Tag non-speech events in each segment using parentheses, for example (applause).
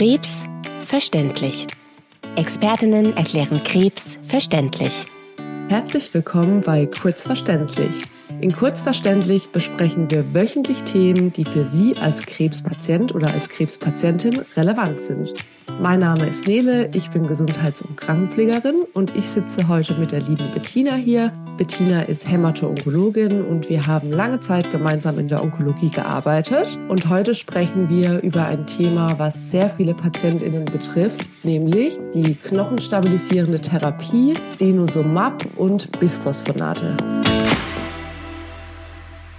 Krebs verständlich. Expertinnen erklären Krebs verständlich. Herzlich willkommen bei Kurzverständlich. In Kurzverständlich besprechen wir wöchentlich Themen, die für Sie als Krebspatient oder als Krebspatientin relevant sind. Mein Name ist Nele, ich bin Gesundheits- und Krankenpflegerin und ich sitze heute mit der lieben Bettina hier. Bettina ist Hämato-Onkologin und wir haben lange Zeit gemeinsam in der Onkologie gearbeitet. Und heute sprechen wir über ein Thema, was sehr viele PatientInnen betrifft, nämlich die knochenstabilisierende Therapie, Denosumab und Bisphosphonate.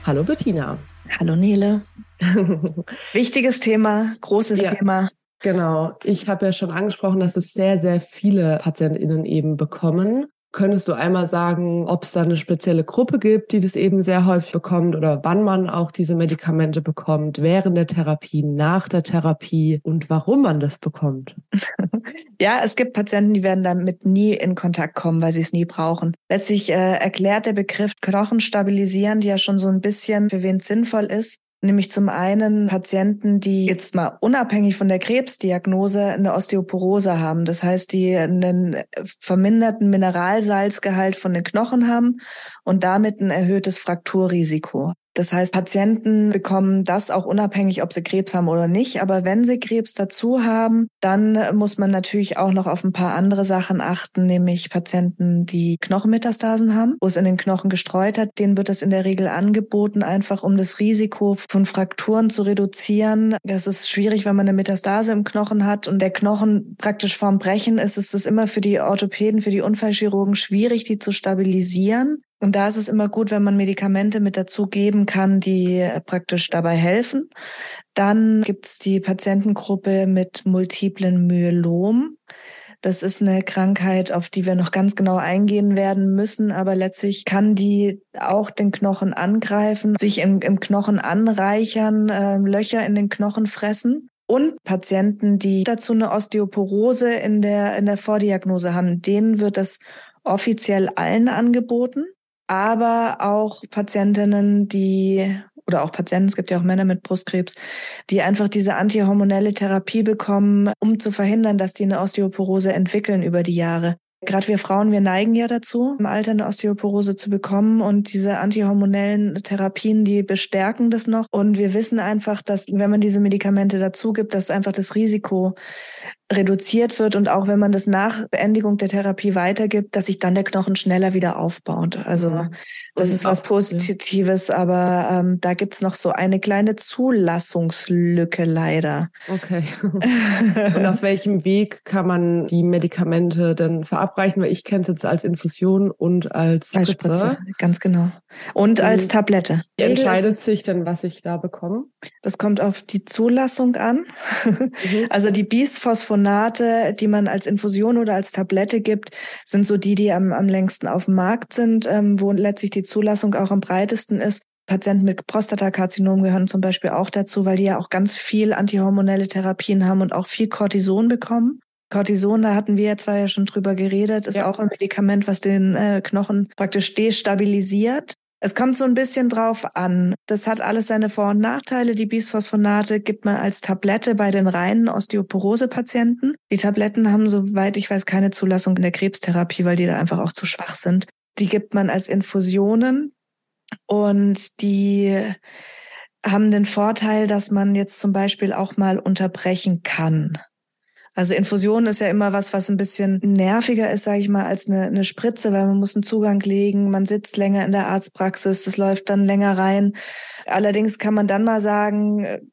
Hallo Bettina. Hallo Nele. (laughs) Wichtiges Thema, großes ja. Thema. Genau. Ich habe ja schon angesprochen, dass es sehr, sehr viele PatientInnen eben bekommen. Könntest du einmal sagen, ob es da eine spezielle Gruppe gibt, die das eben sehr häufig bekommt oder wann man auch diese Medikamente bekommt, während der Therapie, nach der Therapie und warum man das bekommt? (laughs) Ja, es gibt Patienten, die werden damit nie in Kontakt kommen, weil sie es nie brauchen. Letztlich äh, erklärt der Begriff Knochen stabilisieren, ja schon so ein bisschen, für wen es sinnvoll ist, Nämlich zum einen Patienten, die jetzt mal unabhängig von der Krebsdiagnose eine Osteoporose haben. Das heißt, die einen verminderten Mineralsalzgehalt von den Knochen haben und damit ein erhöhtes Frakturrisiko. Das heißt, Patienten bekommen das auch unabhängig, ob sie Krebs haben oder nicht. Aber wenn sie Krebs dazu haben, dann muss man natürlich auch noch auf ein paar andere Sachen achten, nämlich Patienten, die Knochenmetastasen haben, wo es in den Knochen gestreut hat, denen wird das in der Regel angeboten, einfach um das Risiko von Frakturen zu reduzieren. Das ist schwierig, wenn man eine Metastase im Knochen hat und der Knochen praktisch vorm Brechen ist, ist es immer für die Orthopäden, für die Unfallchirurgen schwierig, die zu stabilisieren. Und da ist es immer gut, wenn man Medikamente mit dazu geben kann, die äh, praktisch dabei helfen. Dann gibt's die Patientengruppe mit multiplen Myelom. Das ist eine Krankheit, auf die wir noch ganz genau eingehen werden müssen, aber letztlich kann die auch den Knochen angreifen, sich im, im Knochen anreichern, äh, Löcher in den Knochen fressen. Und Patienten, die dazu eine Osteoporose in der, in der Vordiagnose haben, denen wird das offiziell allen angeboten aber auch Patientinnen, die oder auch Patienten, es gibt ja auch Männer mit Brustkrebs, die einfach diese antihormonelle Therapie bekommen, um zu verhindern, dass die eine Osteoporose entwickeln über die Jahre. Gerade wir Frauen, wir neigen ja dazu, im Alter eine Osteoporose zu bekommen und diese antihormonellen Therapien, die bestärken das noch. Und wir wissen einfach, dass wenn man diese Medikamente dazu gibt, dass einfach das Risiko reduziert wird und auch wenn man das nach Beendigung der Therapie weitergibt, dass sich dann der Knochen schneller wieder aufbaut. Also das ist was Positives, ja. aber ähm, da gibt's noch so eine kleine Zulassungslücke leider. Okay. (laughs) und auf welchem Weg kann man die Medikamente denn verabreichen? Weil ich kenne es jetzt als Infusion und als Spritze. Als Spritze, ganz genau. Und, und als Tablette. Wie entscheidet sich denn, was ich da bekomme? Das kommt auf die Zulassung an. Mhm. Also die Bisphosphonate Bisphosphonate, die man als Infusion oder als Tablette gibt, sind so die, die am, am längsten auf dem Markt sind, ähm, wo letztlich die Zulassung auch am breitesten ist. Patienten mit Prostatakarzinom gehören zum Beispiel auch dazu, weil die ja auch ganz viel antihormonelle Therapien haben und auch viel Cortison bekommen. Cortison, da hatten wir ja zwar ja schon drüber geredet, ist ja. auch ein Medikament, was den äh, Knochen praktisch destabilisiert. Es kommt so ein bisschen drauf an. Das hat alles seine Vor- und Nachteile. Die Bisphosphonate gibt man als Tablette bei den reinen Osteoporose-Patienten. Die Tabletten haben, soweit ich weiß, keine Zulassung in der Krebstherapie, weil die da einfach auch zu schwach sind. Die gibt man als Infusionen und die haben den Vorteil, dass man jetzt zum Beispiel auch mal unterbrechen kann. Also Infusion ist ja immer was, was ein bisschen nerviger ist, sage ich mal, als eine, eine Spritze, weil man muss einen Zugang legen, man sitzt länger in der Arztpraxis, das läuft dann länger rein. Allerdings kann man dann mal sagen,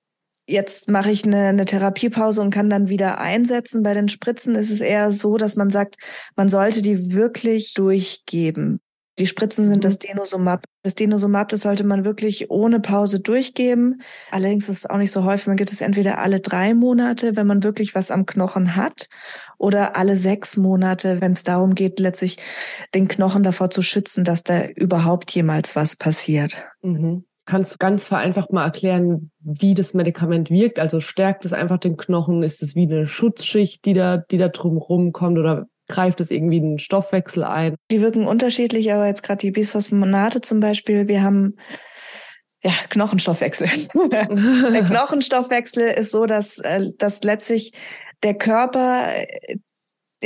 jetzt mache ich eine, eine Therapiepause und kann dann wieder einsetzen. Bei den Spritzen ist es eher so, dass man sagt, man sollte die wirklich durchgeben. Die Spritzen sind das mhm. Denosumab. Das Denosumab, das sollte man wirklich ohne Pause durchgeben. Allerdings ist es auch nicht so häufig. Man gibt es entweder alle drei Monate, wenn man wirklich was am Knochen hat, oder alle sechs Monate, wenn es darum geht, letztlich den Knochen davor zu schützen, dass da überhaupt jemals was passiert. Mhm. Kannst du ganz vereinfacht mal erklären, wie das Medikament wirkt? Also stärkt es einfach den Knochen? Ist es wie eine Schutzschicht, die da, die da drumherum kommt? Oder greift es irgendwie den Stoffwechsel ein? Die wirken unterschiedlich, aber jetzt gerade die Bisphosphonate zum Beispiel, wir haben ja, Knochenstoffwechsel. (laughs) der Knochenstoffwechsel ist so, dass, äh, dass letztlich der Körper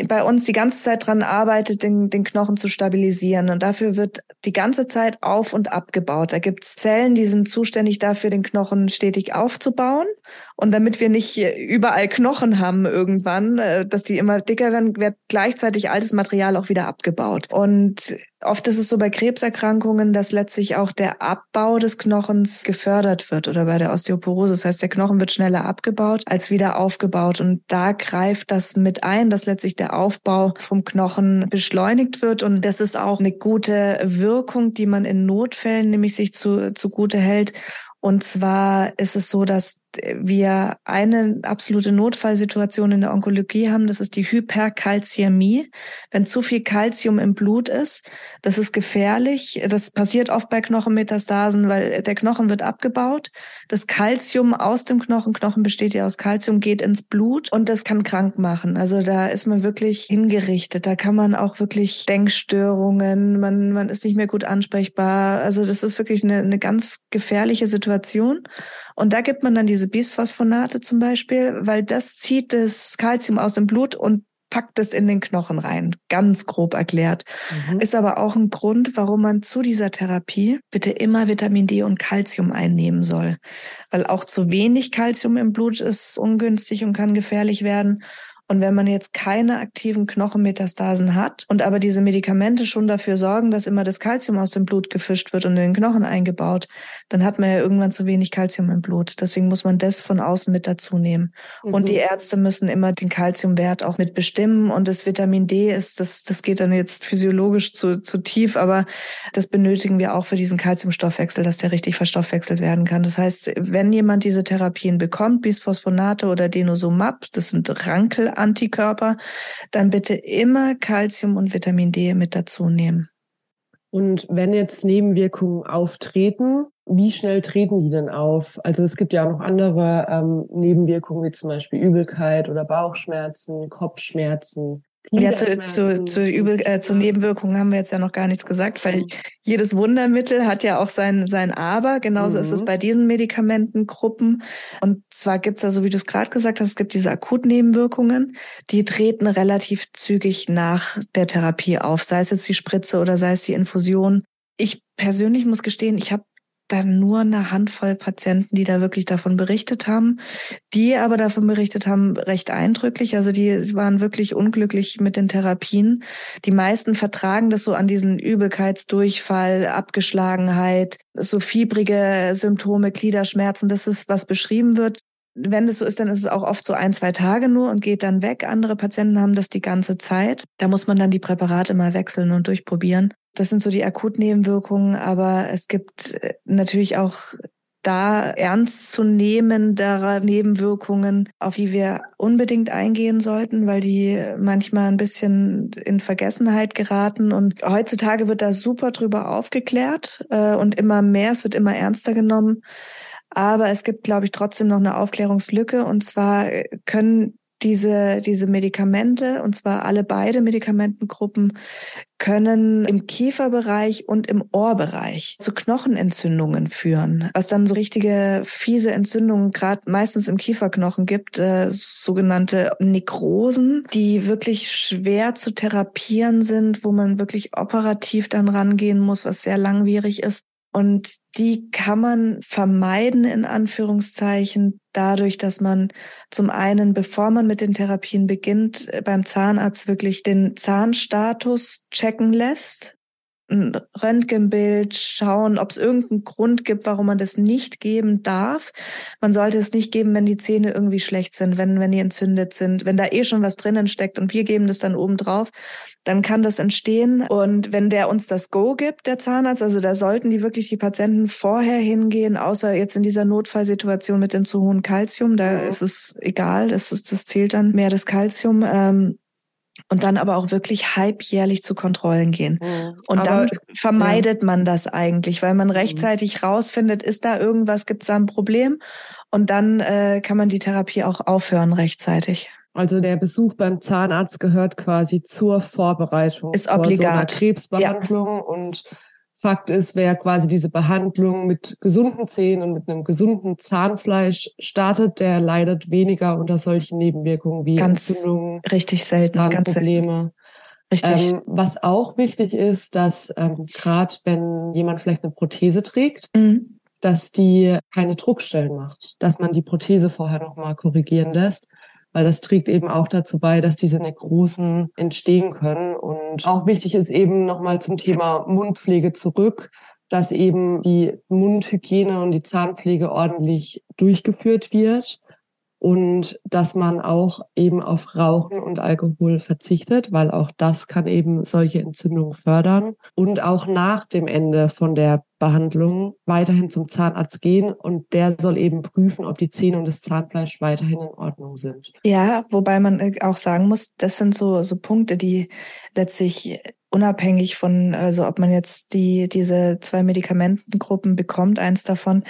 bei uns die ganze Zeit dran arbeitet, den, den Knochen zu stabilisieren. Und dafür wird die ganze Zeit auf und abgebaut. Da gibt's Zellen, die sind zuständig dafür, den Knochen stetig aufzubauen. Und damit wir nicht überall Knochen haben irgendwann, äh, dass die immer dicker werden, wird gleichzeitig altes Material auch wieder abgebaut. Und Oft ist es so bei Krebserkrankungen, dass letztlich auch der Abbau des Knochens gefördert wird oder bei der Osteoporose. Das heißt, der Knochen wird schneller abgebaut als wieder aufgebaut. Und da greift das mit ein, dass letztlich der Aufbau vom Knochen beschleunigt wird. Und das ist auch eine gute Wirkung, die man in Notfällen nämlich sich zu, zugute hält. Und zwar ist es so, dass wir eine absolute Notfallsituation in der Onkologie haben, das ist die Hyperkalziämie. Wenn zu viel Kalzium im Blut ist, das ist gefährlich. Das passiert oft bei Knochenmetastasen, weil der Knochen wird abgebaut. Das Kalzium aus dem Knochen, Knochen besteht ja aus Kalzium, geht ins Blut und das kann krank machen. Also da ist man wirklich hingerichtet. Da kann man auch wirklich Denkstörungen, man, man ist nicht mehr gut ansprechbar. Also das ist wirklich eine, eine ganz gefährliche Situation. Und da gibt man dann diese Bisphosphonate zum Beispiel, weil das zieht das Kalzium aus dem Blut und packt es in den Knochen rein, ganz grob erklärt. Mhm. Ist aber auch ein Grund, warum man zu dieser Therapie bitte immer Vitamin D und Kalzium einnehmen soll. Weil auch zu wenig Kalzium im Blut ist ungünstig und kann gefährlich werden. Und wenn man jetzt keine aktiven Knochenmetastasen hat und aber diese Medikamente schon dafür sorgen, dass immer das Kalzium aus dem Blut gefischt wird und in den Knochen eingebaut, dann hat man ja irgendwann zu wenig Kalzium im Blut. Deswegen muss man das von außen mit dazu nehmen. Mhm. Und die Ärzte müssen immer den Kalziumwert auch mit bestimmen. Und das Vitamin D ist, das, das geht dann jetzt physiologisch zu, zu tief, aber das benötigen wir auch für diesen Kalziumstoffwechsel, dass der richtig verstoffwechselt werden kann. Das heißt, wenn jemand diese Therapien bekommt, Bisphosphonate oder Denosumab, das sind Rankel Antikörper, dann bitte immer Kalzium und Vitamin D mit dazu nehmen. Und wenn jetzt Nebenwirkungen auftreten, wie schnell treten die denn auf? Also es gibt ja auch noch andere ähm, Nebenwirkungen, wie zum Beispiel Übelkeit oder Bauchschmerzen, Kopfschmerzen. Ja, zu, zu, zu, Übel, äh, zu Nebenwirkungen haben wir jetzt ja noch gar nichts gesagt, weil jedes Wundermittel hat ja auch sein, sein Aber. Genauso mhm. ist es mhm. bei diesen Medikamentengruppen. Und zwar gibt's ja, so wie du es gerade gesagt hast, es gibt diese Akutnebenwirkungen, die treten relativ zügig nach der Therapie auf, sei es jetzt die Spritze oder sei es die Infusion. Ich persönlich muss gestehen, ich habe dann nur eine Handvoll Patienten, die da wirklich davon berichtet haben, die aber davon berichtet haben, recht eindrücklich. Also die waren wirklich unglücklich mit den Therapien. Die meisten vertragen das so an diesen Übelkeitsdurchfall, Abgeschlagenheit, so fiebrige Symptome, Gliederschmerzen. Das ist, was beschrieben wird. Wenn das so ist, dann ist es auch oft so ein, zwei Tage nur und geht dann weg. Andere Patienten haben das die ganze Zeit. Da muss man dann die Präparate mal wechseln und durchprobieren. Das sind so die Akutnebenwirkungen, aber es gibt äh, natürlich auch da ernstzunehmendere Nebenwirkungen, auf die wir unbedingt eingehen sollten, weil die manchmal ein bisschen in Vergessenheit geraten. Und heutzutage wird da super drüber aufgeklärt äh, und immer mehr, es wird immer ernster genommen. Aber es gibt, glaube ich, trotzdem noch eine Aufklärungslücke. Und zwar können diese, diese Medikamente, und zwar alle beide Medikamentengruppen, können im Kieferbereich und im Ohrbereich zu Knochenentzündungen führen, was dann so richtige fiese Entzündungen gerade meistens im Kieferknochen gibt, äh, sogenannte Nekrosen, die wirklich schwer zu therapieren sind, wo man wirklich operativ dann rangehen muss, was sehr langwierig ist. Und die kann man vermeiden, in Anführungszeichen, dadurch, dass man zum einen, bevor man mit den Therapien beginnt, beim Zahnarzt wirklich den Zahnstatus checken lässt ein Röntgenbild, schauen, ob es irgendeinen Grund gibt, warum man das nicht geben darf. Man sollte es nicht geben, wenn die Zähne irgendwie schlecht sind, wenn, wenn die entzündet sind, wenn da eh schon was drinnen steckt und wir geben das dann oben drauf, dann kann das entstehen. Und wenn der uns das Go gibt, der Zahnarzt, also da sollten die wirklich die Patienten vorher hingehen, außer jetzt in dieser Notfallsituation mit dem zu hohen Kalzium, da ist es egal, das, ist, das zählt dann mehr das Kalzium. Ähm, und dann aber auch wirklich halbjährlich zu Kontrollen gehen. Mhm. Und aber, dann vermeidet ja. man das eigentlich, weil man mhm. rechtzeitig rausfindet, ist da irgendwas, gibt es da ein Problem? Und dann äh, kann man die Therapie auch aufhören rechtzeitig. Also der Besuch beim Zahnarzt gehört quasi zur Vorbereitung. Ist obligat. So Krebsbehandlung ja. und Fakt ist, wer quasi diese Behandlung mit gesunden Zähnen und mit einem gesunden Zahnfleisch startet, der leidet weniger unter solchen Nebenwirkungen wie ganz Entzündungen, richtig selten, Zahnprobleme. Richtig. Ähm, was auch wichtig ist, dass ähm, gerade wenn jemand vielleicht eine Prothese trägt, mhm. dass die keine Druckstellen macht, dass man die Prothese vorher nochmal korrigieren lässt, weil das trägt eben auch dazu bei, dass diese Nekrosen entstehen können. Und auch wichtig ist eben nochmal zum Thema Mundpflege zurück, dass eben die Mundhygiene und die Zahnpflege ordentlich durchgeführt wird und dass man auch eben auf Rauchen und Alkohol verzichtet, weil auch das kann eben solche Entzündungen fördern und auch nach dem Ende von der Behandlung weiterhin zum Zahnarzt gehen und der soll eben prüfen, ob die Zähne und das Zahnfleisch weiterhin in Ordnung sind. Ja, wobei man äh, auch sagen muss, das sind so so Punkte, die letztlich unabhängig von, also ob man jetzt die, diese zwei Medikamentengruppen bekommt, eins davon,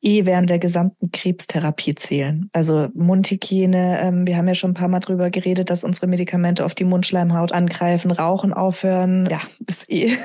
eh während der gesamten Krebstherapie zählen. Also Mundhygiene, ähm, wir haben ja schon ein paar Mal drüber geredet, dass unsere Medikamente auf die Mundschleimhaut angreifen, Rauchen aufhören. Ja, ist eh,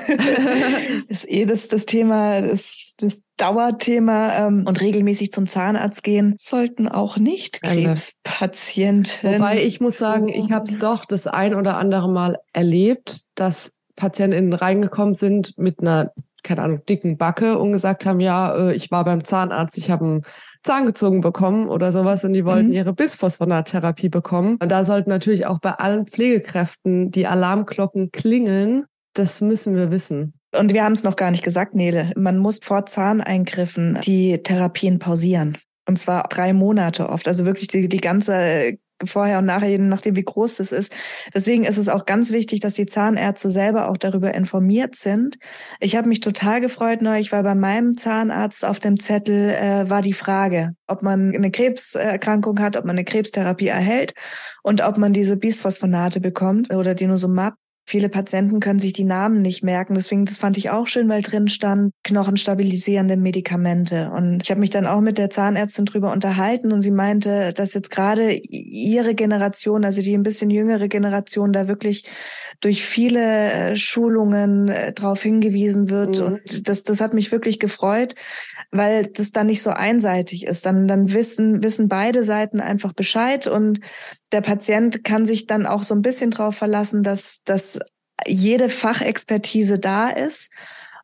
(laughs) ist eh das, das Thema, das, das Dauerthema ähm, und regelmäßig zum Zahnarzt gehen sollten auch nicht Krebspatienten. Wobei ich muss sagen, ich habe es doch das ein oder andere Mal erlebt, dass PatientInnen reingekommen sind mit einer, keine Ahnung, dicken Backe und gesagt haben, ja, äh, ich war beim Zahnarzt, ich habe einen Zahn gezogen bekommen oder sowas und die wollten mhm. ihre Bisphosphonattherapie bekommen. Und da sollten natürlich auch bei allen Pflegekräften die Alarmglocken klingeln. Das müssen wir wissen. Und wir haben es noch gar nicht gesagt, Nele. Man muss vor Zahneingriffen die Therapien pausieren. Und zwar drei Monate oft. Also wirklich die, die ganze vorher und nachher, je nachdem wie groß das ist. Deswegen ist es auch ganz wichtig, dass die Zahnärzte selber auch darüber informiert sind. Ich habe mich total gefreut neulich, weil bei meinem Zahnarzt auf dem Zettel äh, war die Frage, ob man eine Krebserkrankung hat, ob man eine Krebstherapie erhält und ob man diese Bisphosphonate bekommt oder Denosumab. Viele Patienten können sich die Namen nicht merken. Deswegen, das fand ich auch schön, weil drin stand knochenstabilisierende Medikamente. Und ich habe mich dann auch mit der Zahnärztin drüber unterhalten und sie meinte, dass jetzt gerade ihre Generation, also die ein bisschen jüngere Generation, da wirklich durch viele äh, Schulungen äh, darauf hingewiesen wird. Mhm. Und das, das hat mich wirklich gefreut, weil das dann nicht so einseitig ist. Dann, dann wissen, wissen beide Seiten einfach Bescheid und der Patient kann sich dann auch so ein bisschen darauf verlassen, dass, dass jede Fachexpertise da ist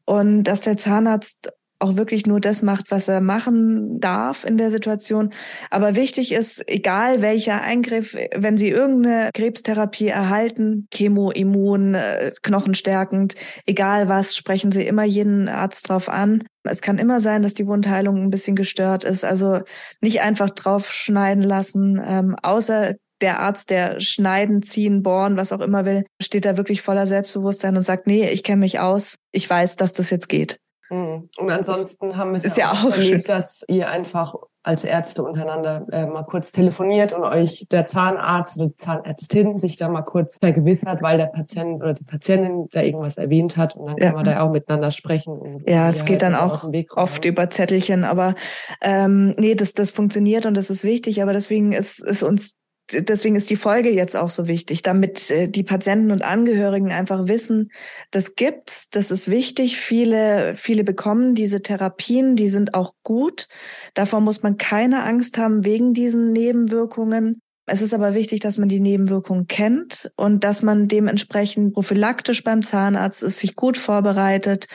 und dass der Zahnarzt auch wirklich nur das macht, was er machen darf in der Situation. Aber wichtig ist, egal welcher Eingriff, wenn Sie irgendeine Krebstherapie erhalten, Chemo, Immun, äh, knochenstärkend, egal was, sprechen Sie immer jeden Arzt drauf an. Es kann immer sein, dass die Wundheilung ein bisschen gestört ist. Also nicht einfach drauf schneiden lassen, ähm, außer der Arzt, der schneiden, ziehen, bohren, was auch immer will, steht da wirklich voller Selbstbewusstsein und sagt, nee, ich kenne mich aus, ich weiß, dass das jetzt geht. Mhm. Und ansonsten haben wir es ja, auch erlebt, dass ihr einfach als Ärzte untereinander äh, mal kurz telefoniert und euch der Zahnarzt oder die Zahnärztin sich da mal kurz vergewissert, weil der Patient oder die Patientin da irgendwas erwähnt hat und dann ja. kann man da auch miteinander sprechen. ja, es geht dann auch oft über Zettelchen, aber ähm, nee, das, das funktioniert und das ist wichtig, aber deswegen ist, ist uns deswegen ist die Folge jetzt auch so wichtig, damit äh, die Patienten und Angehörigen einfach wissen, das gibt's, das ist wichtig. Viele, viele bekommen diese Therapien, die sind auch gut. Davor muss man keine Angst haben wegen diesen Nebenwirkungen. Es ist aber wichtig, dass man die Nebenwirkungen kennt und dass man dementsprechend prophylaktisch beim Zahnarzt ist, sich gut vorbereitet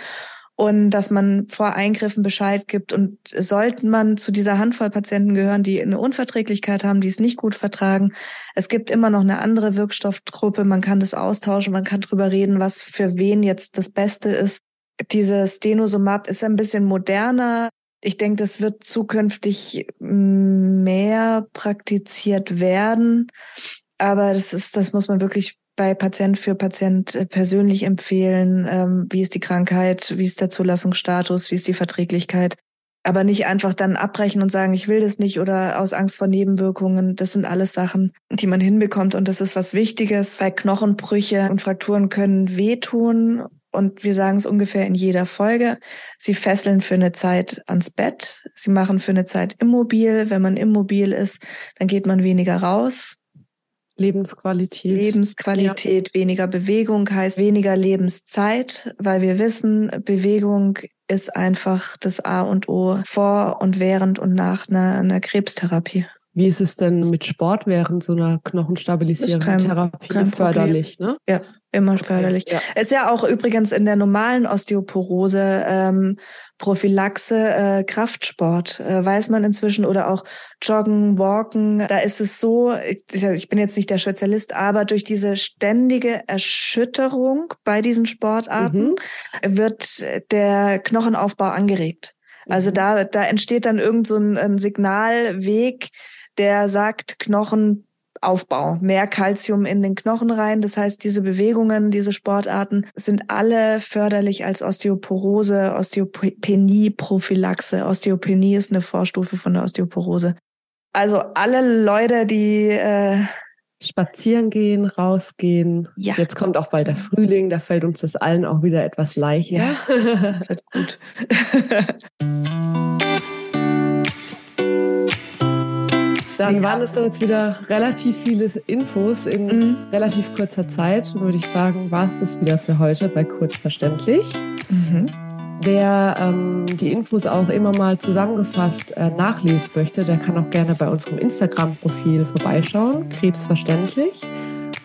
und dass man vor Eingriffen Bescheid gibt. Und sollte man zu dieser Handvoll Patienten gehören, die eine Unverträglichkeit haben, die es nicht gut vertragen, es gibt immer noch eine andere Wirkstoffgruppe. Man kann das austauschen, man kann drüber reden, was für wen jetzt das Beste ist. Dieses Denosumab ist ein bisschen moderner. Ich denke, das wird zukünftig mehr praktiziert werden. Aber das ist, das muss man wirklich bei Patient für Patient äh, persönlich empfehlen, ähm, wie ist die Krankheit, wie ist der Zulassungsstatus, wie ist die Verträglichkeit. Aber nicht einfach dann abbrechen und sagen, ich will das nicht oder aus Angst vor Nebenwirkungen. Das sind alles Sachen, die man hinbekommt. Und das ist was Wichtiges. Bei Knochenbrüche und Frakturen können wehtun. Und wir sagen es ungefähr in jeder Folge. Sie fesseln für eine Zeit ans Bett. Sie machen für eine Zeit immobil. Wenn man immobil ist, dann geht man weniger raus Lebensqualität. Lebensqualität, ja. weniger Bewegung heißt weniger Lebenszeit, weil wir wissen, Bewegung ist einfach das A und O vor und während und nach einer, einer Krebstherapie. Wie ist es denn mit Sport während so einer knochenstabilisierenden Therapie kein förderlich? Ne? Ja, immer förderlich. Ja. Ist ja auch übrigens in der normalen Osteoporose ähm, Prophylaxe äh, Kraftsport, äh, weiß man inzwischen, oder auch Joggen, Walken. Da ist es so, ich, ich bin jetzt nicht der Spezialist, aber durch diese ständige Erschütterung bei diesen Sportarten mhm. wird der Knochenaufbau angeregt. Also mhm. da, da entsteht dann irgend so ein, ein Signalweg, der sagt, Knochen Aufbau, mehr Kalzium in den Knochen rein. Das heißt, diese Bewegungen, diese Sportarten sind alle förderlich als Osteoporose, Osteopenie, Prophylaxe. Osteopenie ist eine Vorstufe von der Osteoporose. Also alle Leute, die äh, spazieren gehen, rausgehen. Ja. Jetzt kommt auch bald der Frühling, da fällt uns das allen auch wieder etwas leichter. Ja, das wird gut. (laughs) Dann ja. waren es dann jetzt wieder relativ viele Infos in mhm. relativ kurzer Zeit. Dann würde ich sagen, war es das wieder für heute bei Kurzverständlich. Mhm. Wer ähm, die Infos auch immer mal zusammengefasst äh, nachlesen möchte, der kann auch gerne bei unserem Instagram-Profil vorbeischauen, krebsverständlich.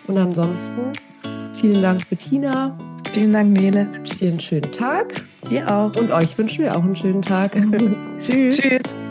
Und ansonsten vielen Dank, Bettina. Vielen Dank, Nele. Ich wünsche dir einen schönen Tag. Dir auch. Und euch wünschen wir auch einen schönen Tag. (laughs) (laughs) Tschüss. Tschüss.